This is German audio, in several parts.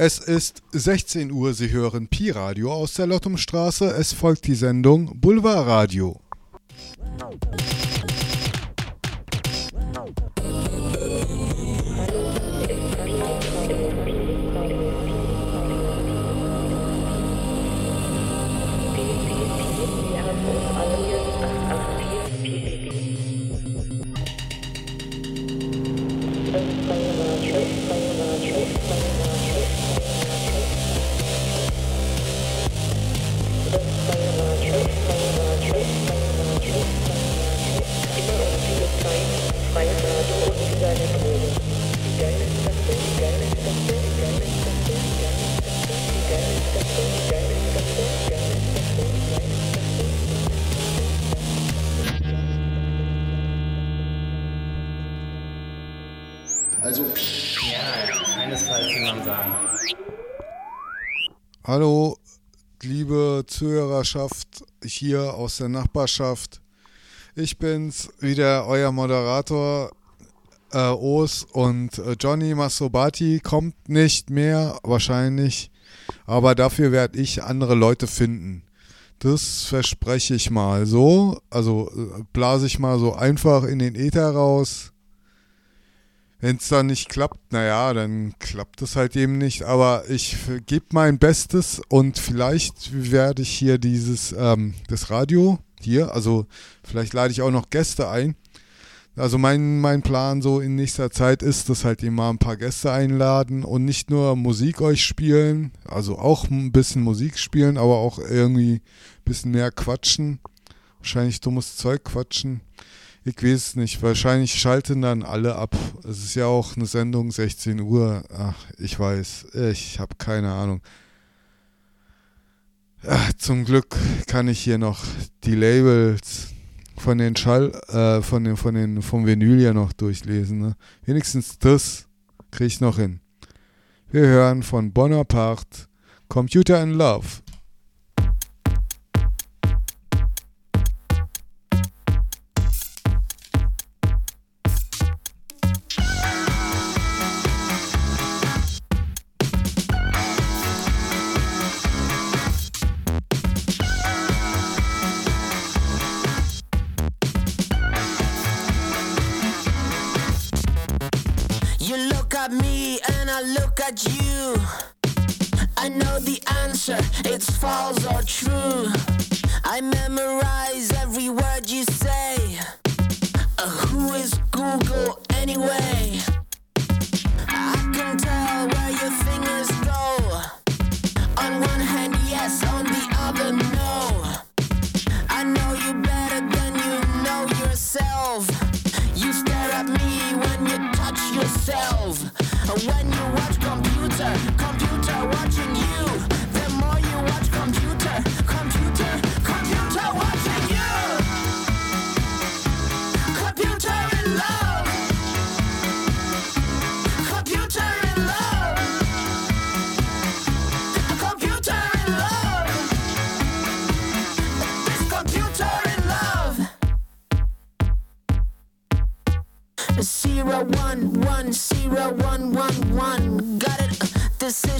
Es ist 16 Uhr, Sie hören Pi-Radio aus der Lottumstraße. Es folgt die Sendung Boulevard. Zuhörerschaft hier aus der Nachbarschaft. Ich bin's, wieder euer Moderator äh, Os und äh, Johnny Massobati kommt nicht mehr, wahrscheinlich. Aber dafür werde ich andere Leute finden. Das verspreche ich mal so. Also äh, blase ich mal so einfach in den Äther raus. Wenn es dann nicht klappt, naja, dann klappt es halt eben nicht. Aber ich gebe mein Bestes und vielleicht werde ich hier dieses, ähm, das Radio hier, also vielleicht lade ich auch noch Gäste ein. Also mein, mein Plan so in nächster Zeit ist, dass halt immer ein paar Gäste einladen und nicht nur Musik euch spielen, also auch ein bisschen Musik spielen, aber auch irgendwie ein bisschen mehr quatschen. Wahrscheinlich dummes Zeug quatschen. Ich weiß nicht. Wahrscheinlich schalten dann alle ab. Es ist ja auch eine Sendung 16 Uhr. Ach, ich weiß. Ich habe keine Ahnung. Ach, zum Glück kann ich hier noch die Labels von den Schall, äh, von den, von den, vom Vinyl ja noch durchlesen. Ne? Wenigstens das kriege ich noch hin. Wir hören von Bonaparte Computer in Love.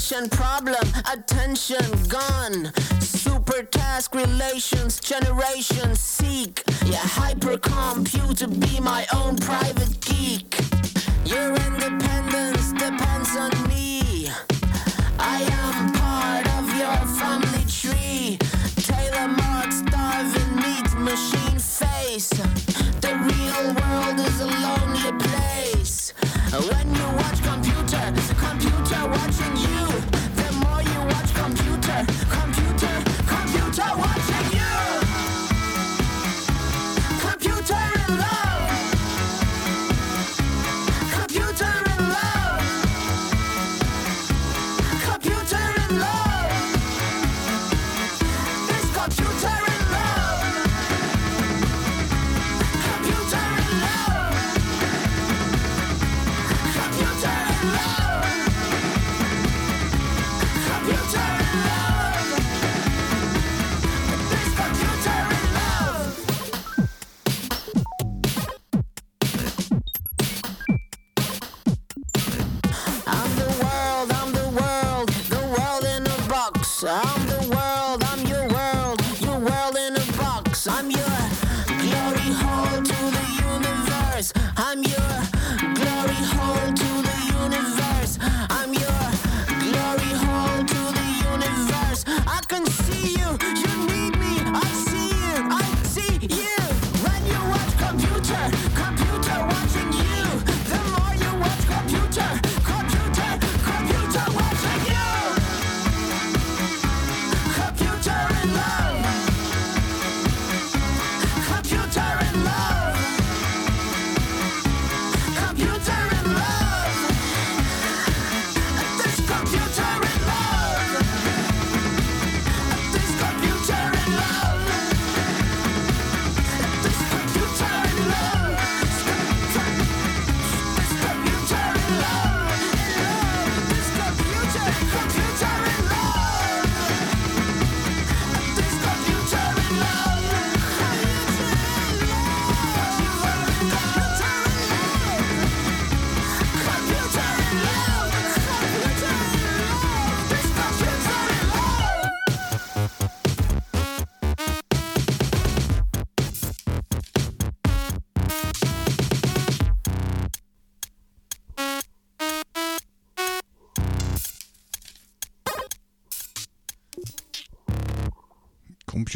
Decision problem, attention gone. Super task relations, generation seek. Yeah, hypercomputer, be my own private geek. Your independence depends on me.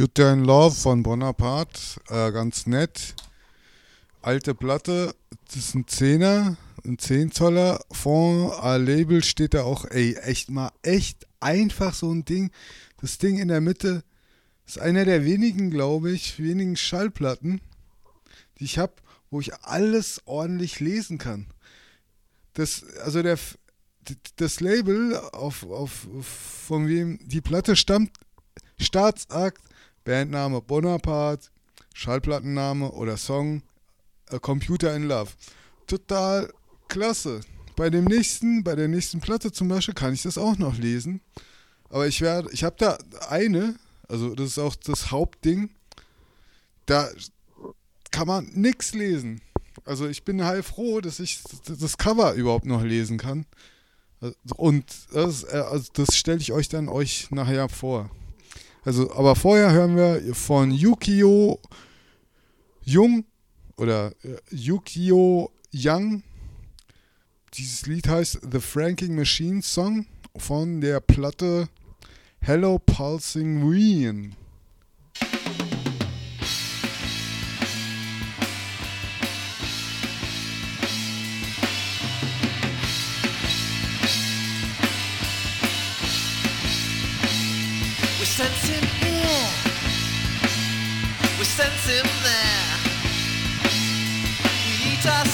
Computer in Love von Bonaparte, äh, ganz nett. Alte Platte, das ist ein Zehner, ein 10 Zoller. Fond a Label steht da auch, ey, echt mal, echt einfach so ein Ding. Das Ding in der Mitte ist einer der wenigen, glaube ich, wenigen Schallplatten, die ich habe, wo ich alles ordentlich lesen kann. Das, also der, das Label, auf, auf, von wem die Platte stammt, Staatsakt, Bandname Bonaparte, Schallplattenname oder Song A Computer in Love. Total klasse. Bei dem nächsten, bei der nächsten Platte zum Beispiel kann ich das auch noch lesen. Aber ich werde, ich habe da eine, also das ist auch das Hauptding, da kann man nichts lesen. Also ich bin heilfroh, dass ich das Cover überhaupt noch lesen kann. Und das, äh, also das stelle ich euch dann euch nachher vor. Also, aber vorher hören wir von Yukio Jung oder äh, Yukio Young. Dieses Lied heißt The Franking Machine Song von der Platte Hello Pulsing Wien. Him here. We sense him there. We eat our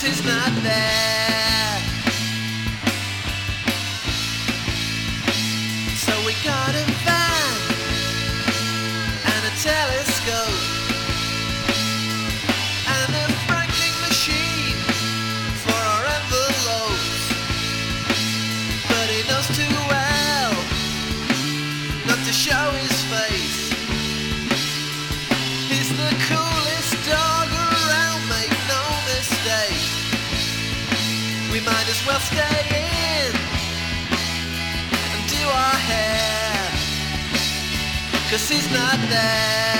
she's not there. Cause he's not there.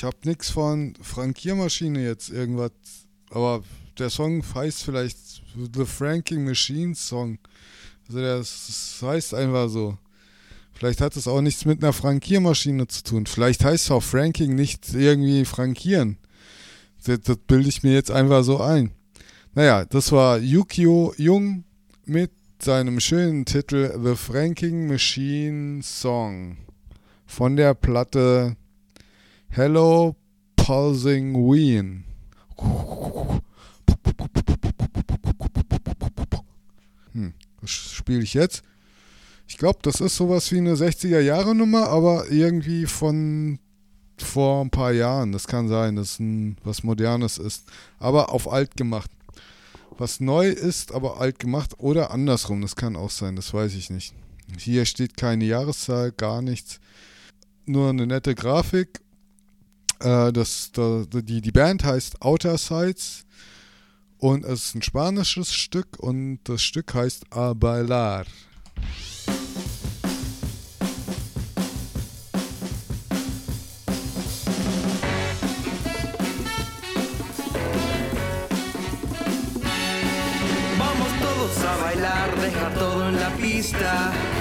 Ich habe nichts von Frankiermaschine jetzt irgendwas, aber der Song heißt vielleicht The Franking Machine Song. Also das, das heißt einfach so. Vielleicht hat es auch nichts mit einer Frankiermaschine zu tun. Vielleicht heißt auch Franking nicht irgendwie frankieren. Das, das bilde ich mir jetzt einfach so ein. Naja, das war Yukio Jung mit seinem schönen Titel The Franking Machine Song von der Platte Hello Pulsing Ween. Hm, was spiele ich jetzt? Ich glaube, das ist sowas wie eine 60er-Jahre-Nummer, aber irgendwie von vor ein paar Jahren. Das kann sein, dass ein, was Modernes ist. Aber auf alt gemacht. Was neu ist, aber alt gemacht oder andersrum. Das kann auch sein, das weiß ich nicht. Hier steht keine Jahreszahl, gar nichts. Nur eine nette Grafik. Äh, das, da, die, die Band heißt Outer Sides und es ist ein spanisches Stück und das Stück heißt A Bailar. Vamos todos a bailar, deja todo en la pista.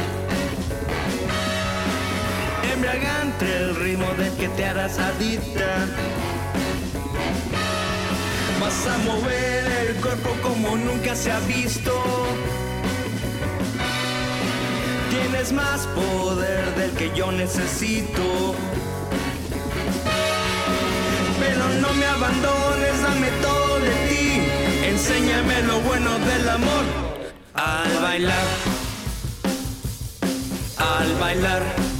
El ritmo del que te harás adicta. Vas a mover el cuerpo como nunca se ha visto. Tienes más poder del que yo necesito. Pero no me abandones, dame todo de ti. Enséñame lo bueno del amor. Al bailar, al bailar.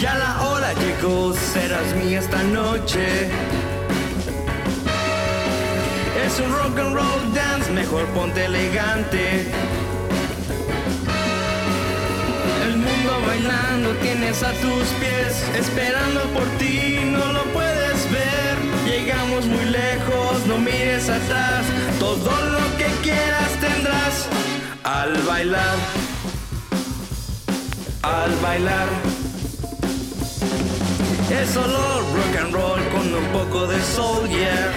Ya la hora llegó, serás mía esta noche. Es un rock and roll dance, mejor ponte elegante. El mundo bailando tienes a tus pies, esperando por ti, no lo puedes ver. Llegamos muy lejos, no mires atrás, todo lo que quieras tendrás al bailar, al bailar. Es solo rock and roll con un poco de soul, yeah.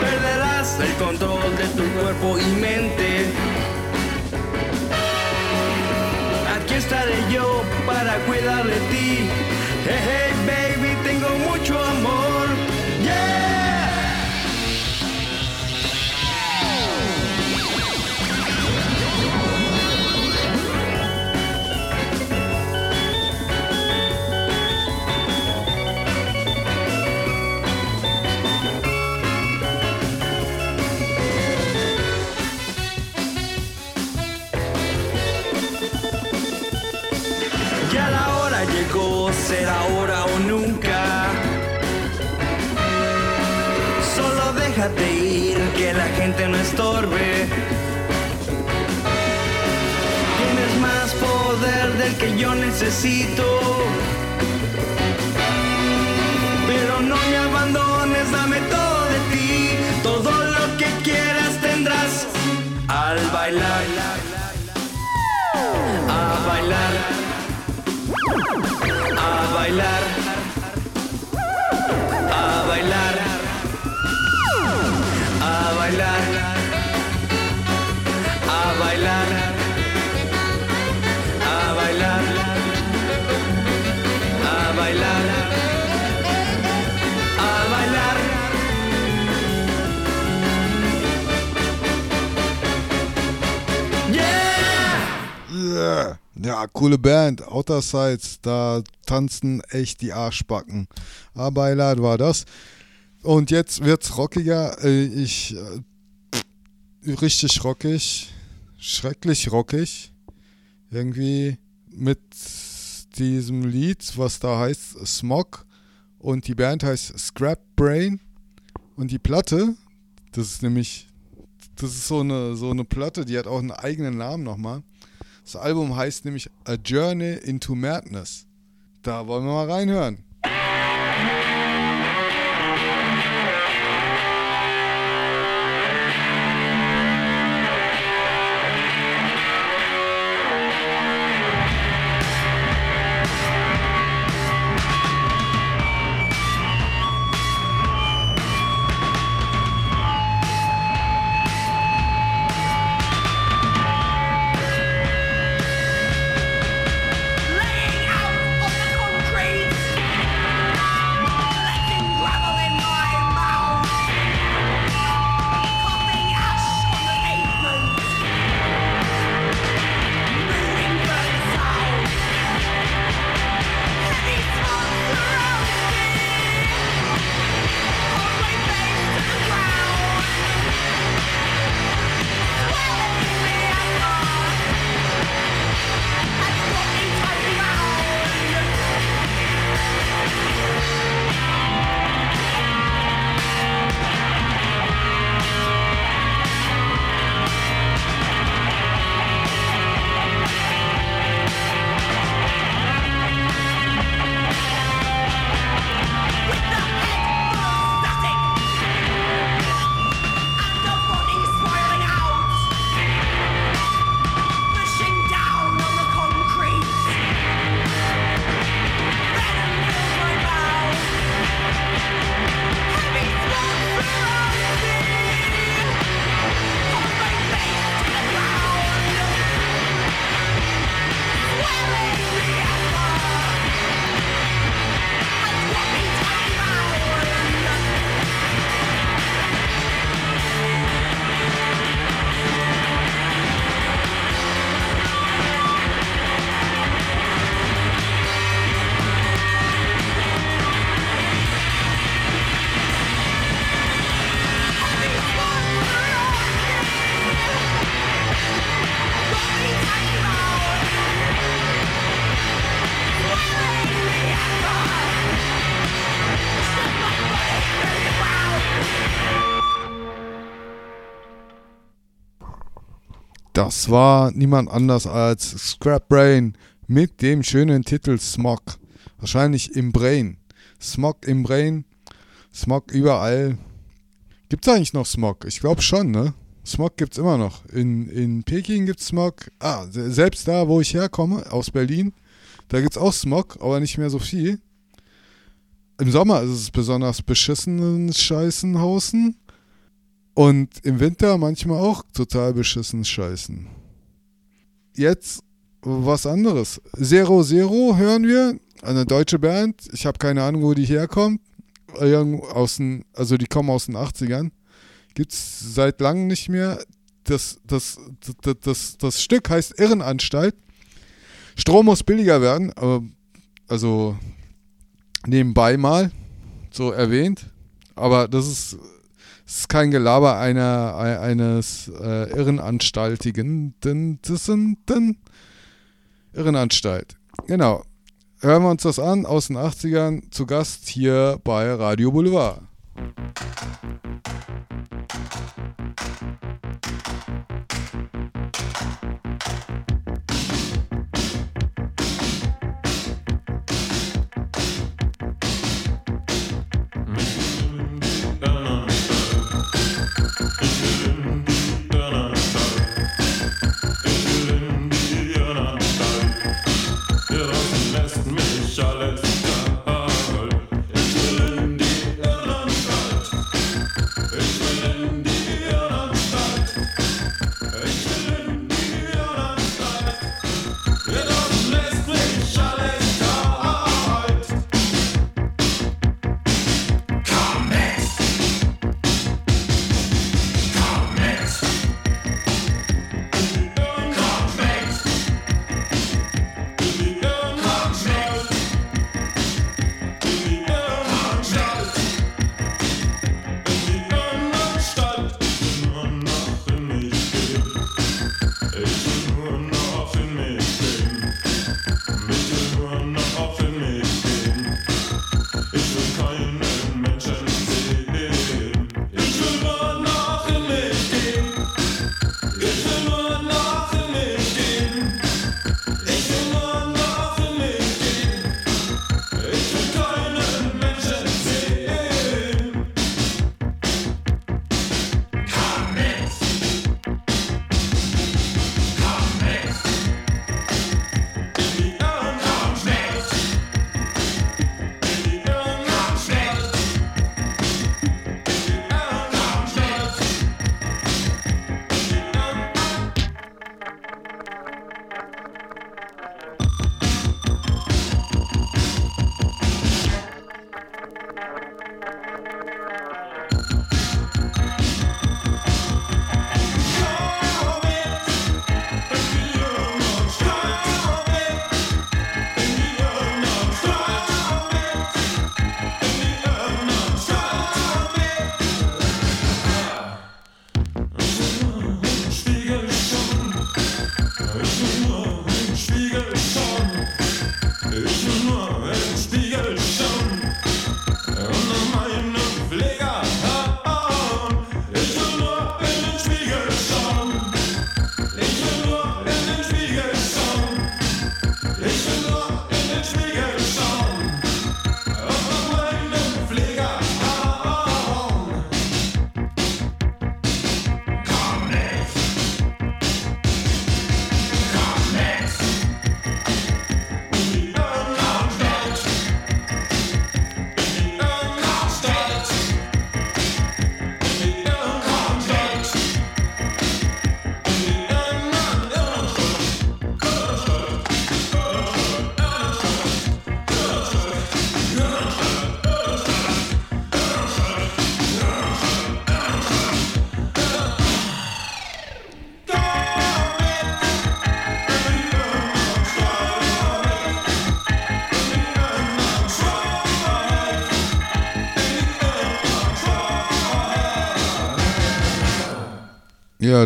Perderás el control de tu cuerpo y mente. Aquí estaré yo para cuidar de ti. Hey, hey, baby, será ahora o nunca. Solo déjate ir, que la gente no estorbe. Tienes más poder del que yo necesito. Pero no me abandones, dame todo de ti. Todo lo que quieras tendrás al bailar. A bailar bailar, a bailar, a bailar, coole Band, Outer Sides, da tanzen echt die Arschbacken. Aber Beileid war das. Und jetzt wird's rockiger. Äh, Ich äh, richtig rockig, schrecklich rockig. Irgendwie mit diesem Lied, was da heißt Smog. Und die Band heißt Scrap Brain. Und die Platte, das ist nämlich, das ist so eine, so eine Platte, die hat auch einen eigenen Namen nochmal. Das Album heißt nämlich A Journey into Madness. Da wollen wir mal reinhören. Das war niemand anders als Scrap Brain mit dem schönen Titel Smog. Wahrscheinlich im Brain. Smog im Brain. Smog überall. Gibt's eigentlich noch Smog? Ich glaube schon, ne? Smog gibt's immer noch. In, in Peking gibt's Smog. Ah, se- selbst da, wo ich herkomme, aus Berlin, da gibt's auch Smog, aber nicht mehr so viel. Im Sommer ist es besonders beschissen in Scheißenhausen. Und im Winter manchmal auch total beschissen scheißen. Jetzt was anderes. Zero Zero hören wir. Eine deutsche Band. Ich habe keine Ahnung, wo die herkommt. Aus den, also die kommen aus den 80ern. Gibt's seit langem nicht mehr. Das, das, das, das, das Stück heißt Irrenanstalt. Strom muss billiger werden. aber- Also nebenbei mal so erwähnt. Aber das ist es ist kein Gelaber einer, ei- eines äh, Irrenanstaltigen. Das sind denn Irrenanstalt. Genau. Hören wir uns das an aus den 80ern zu Gast hier bei Radio Boulevard.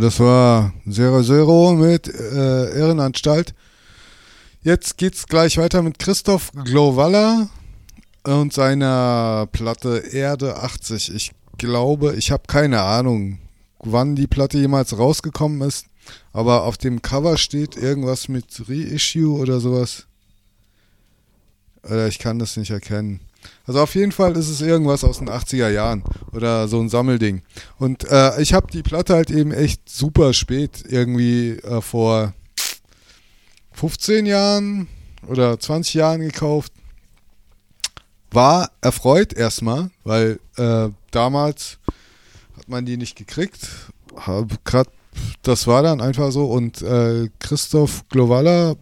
Das war Zero Zero mit äh, Irrenanstalt. Jetzt geht's gleich weiter mit Christoph Glowalla und seiner Platte Erde 80. Ich glaube, ich habe keine Ahnung, wann die Platte jemals rausgekommen ist, aber auf dem Cover steht irgendwas mit Reissue oder sowas. Oder ich kann das nicht erkennen. Also auf jeden Fall ist es irgendwas aus den 80er Jahren oder so ein Sammelding. Und äh, ich habe die Platte halt eben echt super spät, irgendwie äh, vor 15 Jahren oder 20 Jahren gekauft. War erfreut erstmal, weil äh, damals hat man die nicht gekriegt. Hab grad, das war dann einfach so. Und äh, Christoph Glowalla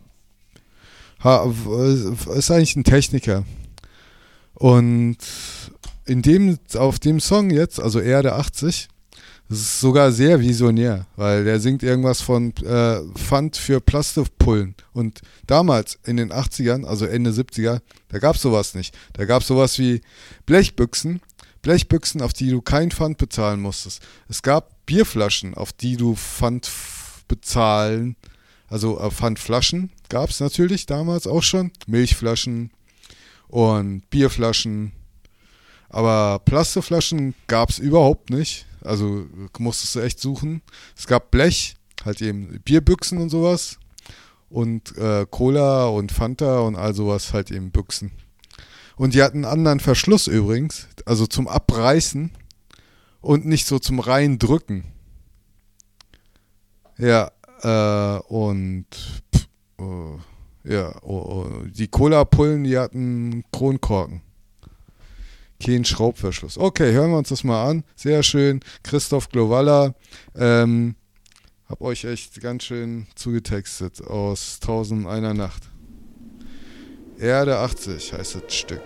ist eigentlich ein Techniker. Und in dem, auf dem Song jetzt, also Erde 80, das ist sogar sehr visionär, weil der singt irgendwas von äh, Pfand für Plastikpullen. Und damals in den 80ern, also Ende 70er, da gab es sowas nicht. Da gab es sowas wie Blechbüchsen, Blechbüchsen, auf die du kein Pfand bezahlen musstest. Es gab Bierflaschen, auf die du Pfand bezahlen, also äh, Pfandflaschen gab es natürlich damals auch schon, Milchflaschen und Bierflaschen. Aber Plastikflaschen gab es überhaupt nicht. Also musstest du echt suchen. Es gab Blech, halt eben Bierbüchsen und sowas. Und äh, Cola und Fanta und all sowas halt eben Büchsen. Und die hatten einen anderen Verschluss übrigens, also zum Abreißen und nicht so zum Reindrücken. Ja, äh, und pff, äh, ja, oh, oh, die Cola-Pullen, die hatten Kronkorken. Kein Schraubverschluss. Okay, hören wir uns das mal an. Sehr schön. Christoph Glowalla. Ähm, hab euch echt ganz schön zugetextet aus 1001 Nacht. Erde 80 heißt das Stück.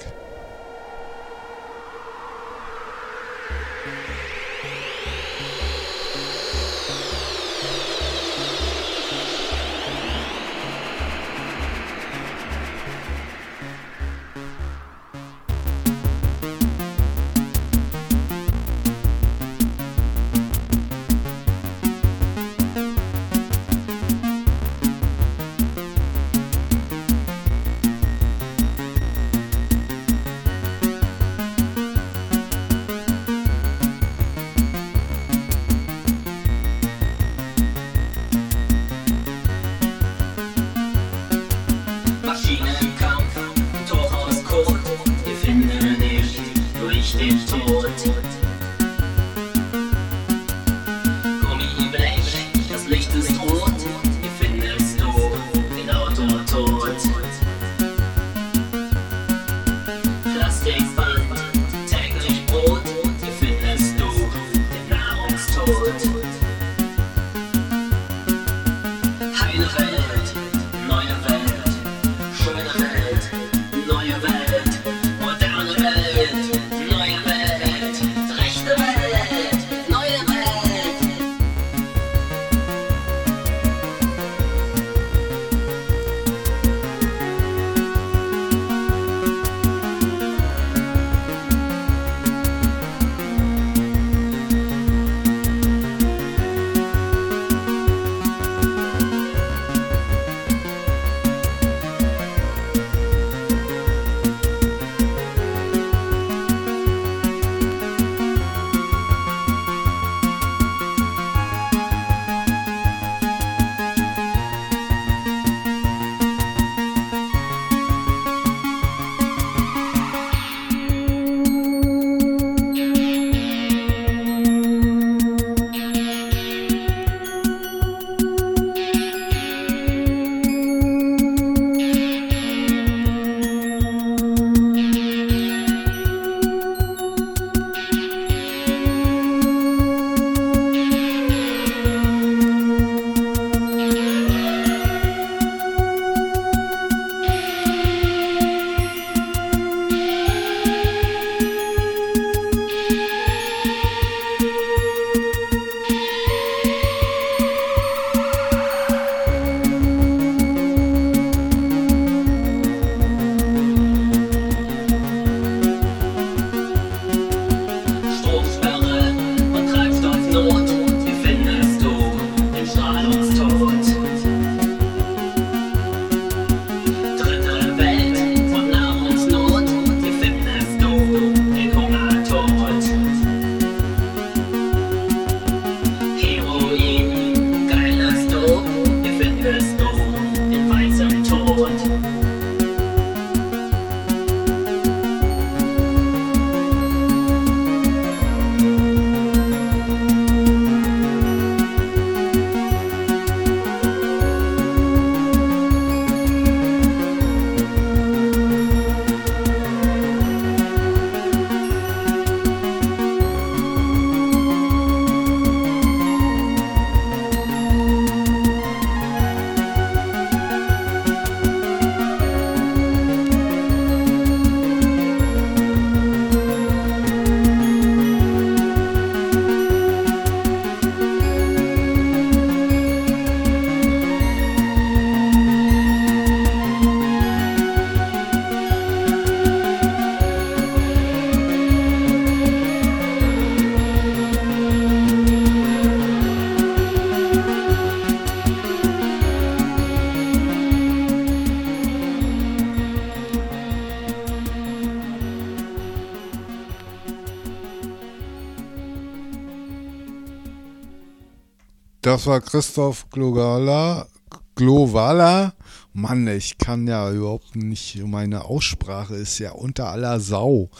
Das war Christoph Glogala. Glovala. Mann, ich kann ja überhaupt nicht, meine Aussprache ist ja unter aller Sau.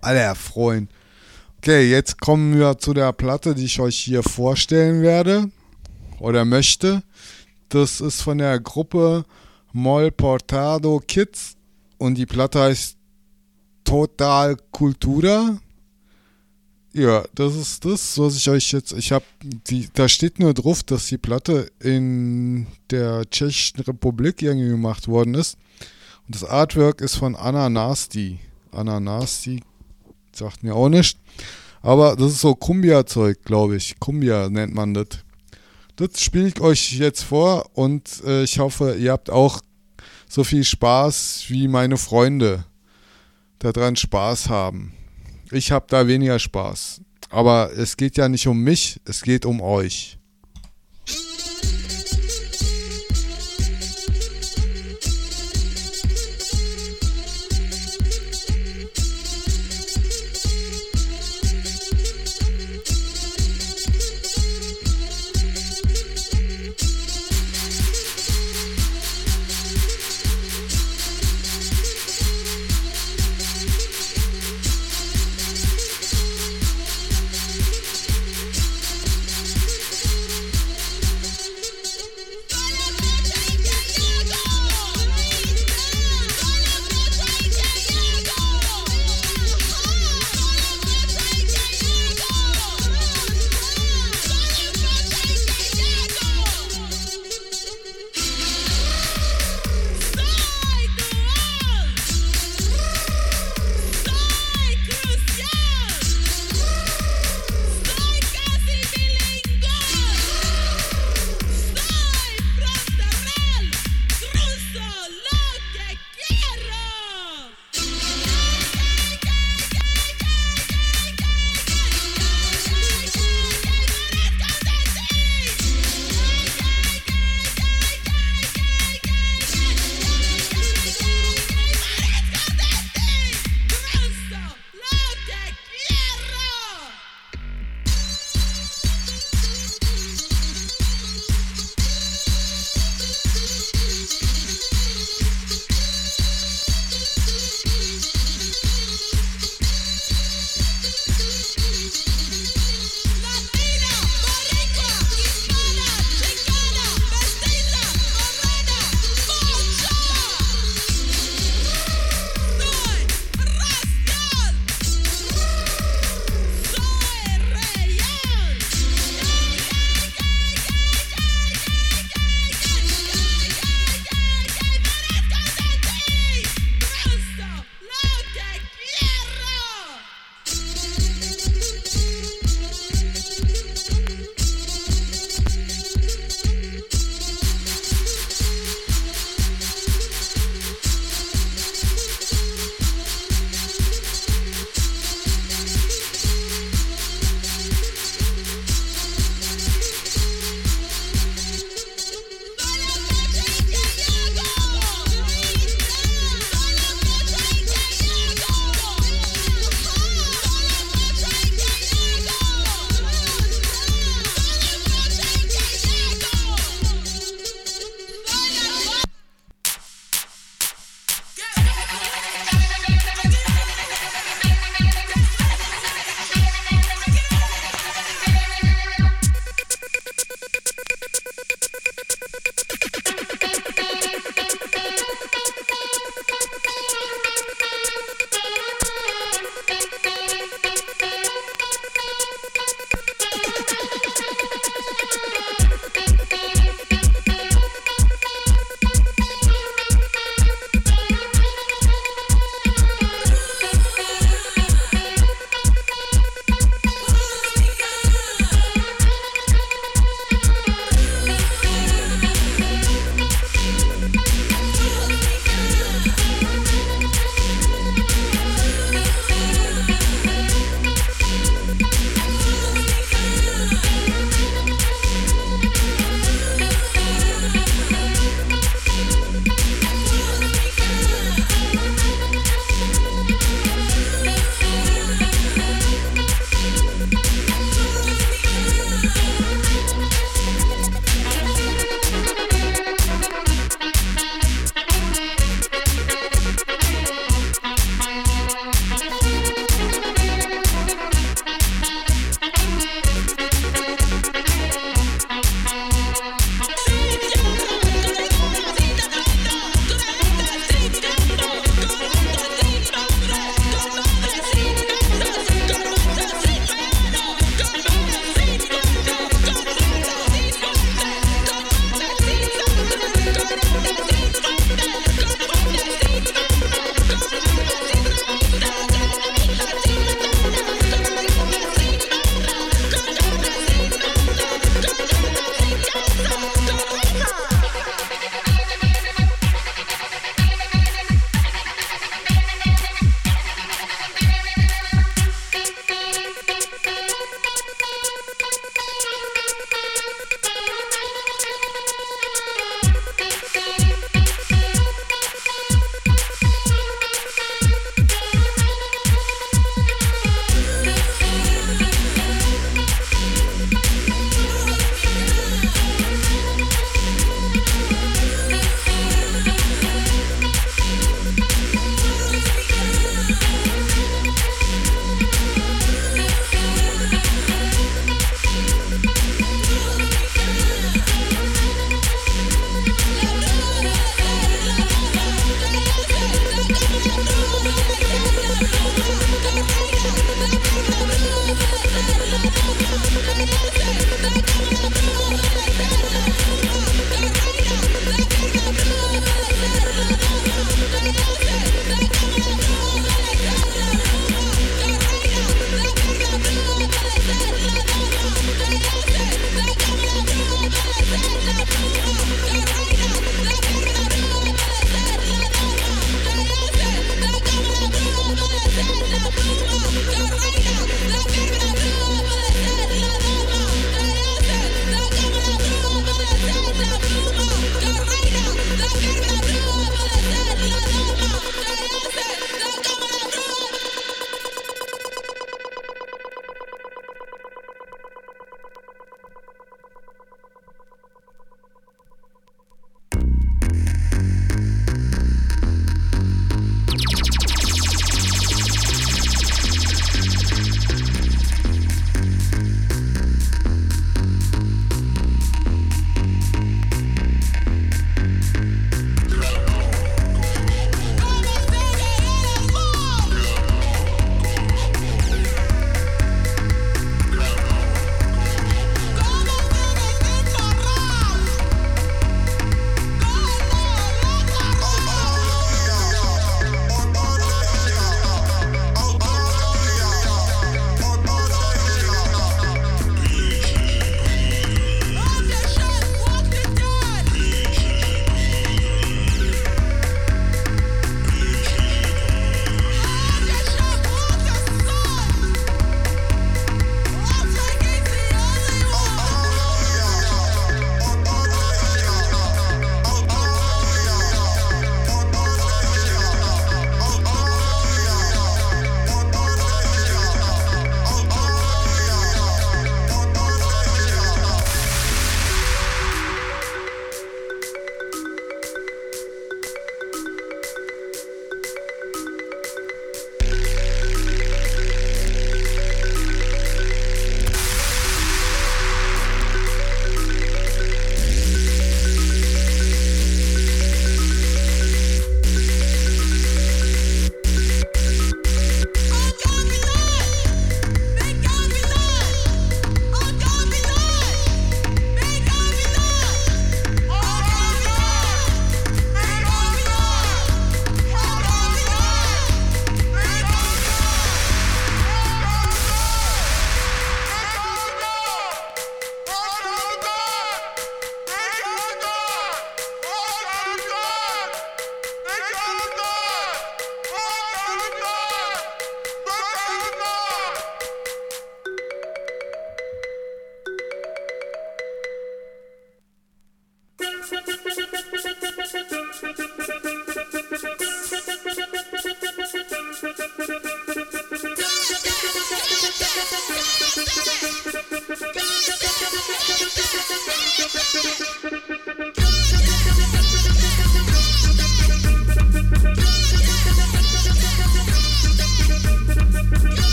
Aller Freund. Okay, jetzt kommen wir zu der Platte, die ich euch hier vorstellen werde oder möchte. Das ist von der Gruppe Mol Portado Kids und die Platte heißt Total Cultura. Ja, das ist das, was ich euch jetzt. Ich habe die, da steht nur drauf, dass die Platte in der Tschechischen Republik irgendwie gemacht worden ist. Und das Artwork ist von Anna Nasty. Anna Nasty sagt mir auch nicht. Aber das ist so Kumbia-Zeug, glaube ich. Kumbia nennt man das. Das spiele ich euch jetzt vor und äh, ich hoffe, ihr habt auch so viel Spaß wie meine Freunde daran Spaß haben. Ich habe da weniger Spaß. Aber es geht ja nicht um mich, es geht um euch.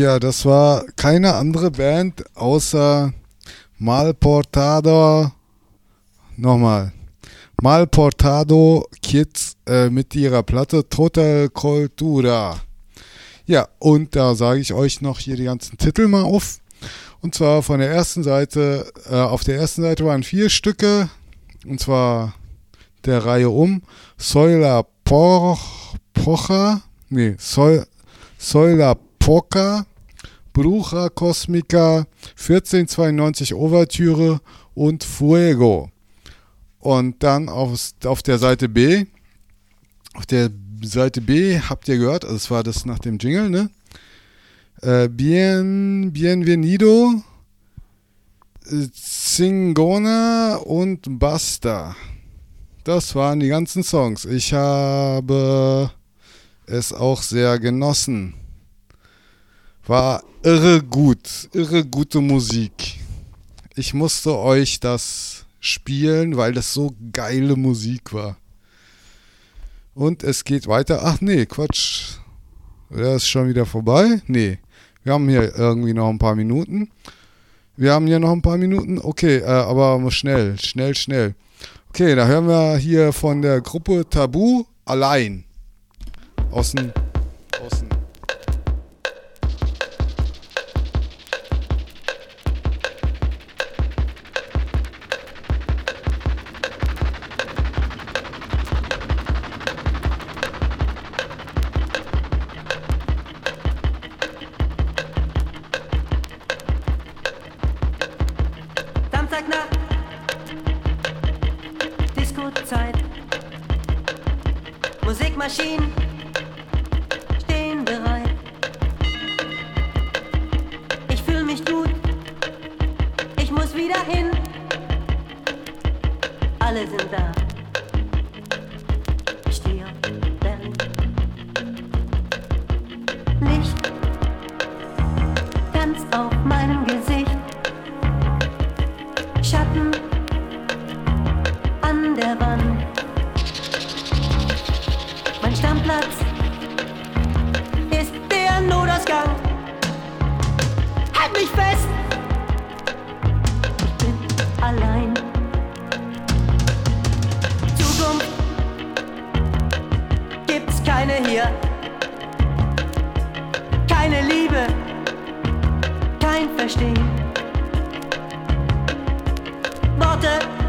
Tja, das war keine andere Band außer Malportado. Nochmal. Malportado Kids äh, mit ihrer Platte Total Cultura. Ja, und da sage ich euch noch hier die ganzen Titel mal auf. Und zwar von der ersten Seite, äh, auf der ersten Seite waren vier Stücke, und zwar der Reihe um. Soila Poch, Pocha, nee, Soila Poca, Brucha Cosmica, 1492 Ouvertüre und Fuego. Und dann auf, auf der Seite B, auf der Seite B habt ihr gehört, also es war das nach dem Jingle, ne? Äh, bien, bienvenido, Zingona und Basta. Das waren die ganzen Songs. Ich habe es auch sehr genossen. War irre gut, irre gute Musik. Ich musste euch das spielen, weil das so geile Musik war. Und es geht weiter. Ach nee, Quatsch. Der ist schon wieder vorbei? Nee. Wir haben hier irgendwie noch ein paar Minuten. Wir haben hier noch ein paar Minuten. Okay, äh, aber schnell, schnell, schnell. Okay, da hören wir hier von der Gruppe Tabu allein. Außen. Außen. Gibt's keine hier. Keine Liebe, kein Verstehen. Worte.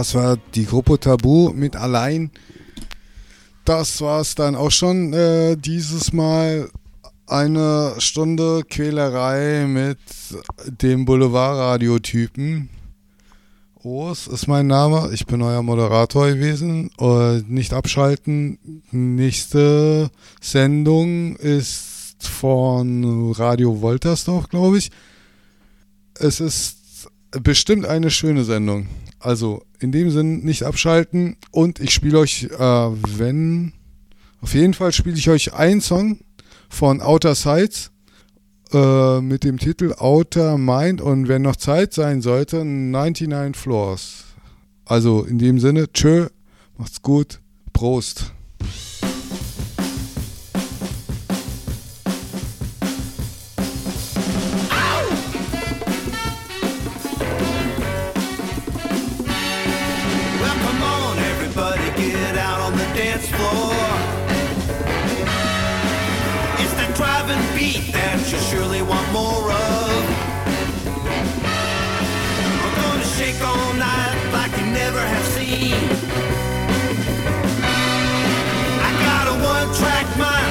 das war die Gruppe Tabu mit allein. Das war es dann auch schon äh, dieses Mal. Eine Stunde Quälerei mit dem Boulevardradio-Typen. Urs ist mein Name. Ich bin euer Moderator gewesen. Und nicht abschalten. Nächste Sendung ist von Radio Woltersdorf, glaube ich. Es ist bestimmt eine schöne Sendung. Also in dem Sinn nicht abschalten und ich spiele euch, äh, wenn, auf jeden Fall spiele ich euch einen Song von Outer Sides äh, mit dem Titel Outer Mind und wenn noch Zeit sein sollte, 99 Floors. Also in dem Sinne, tschö, macht's gut, Prost.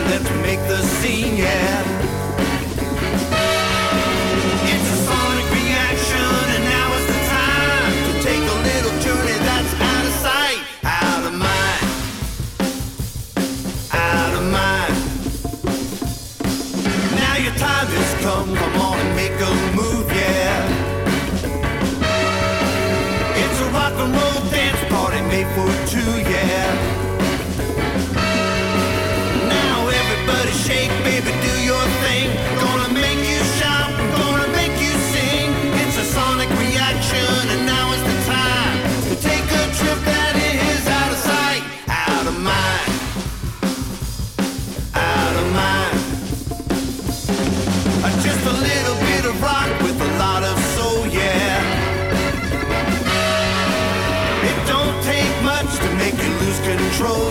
let's make the scene yeah. control.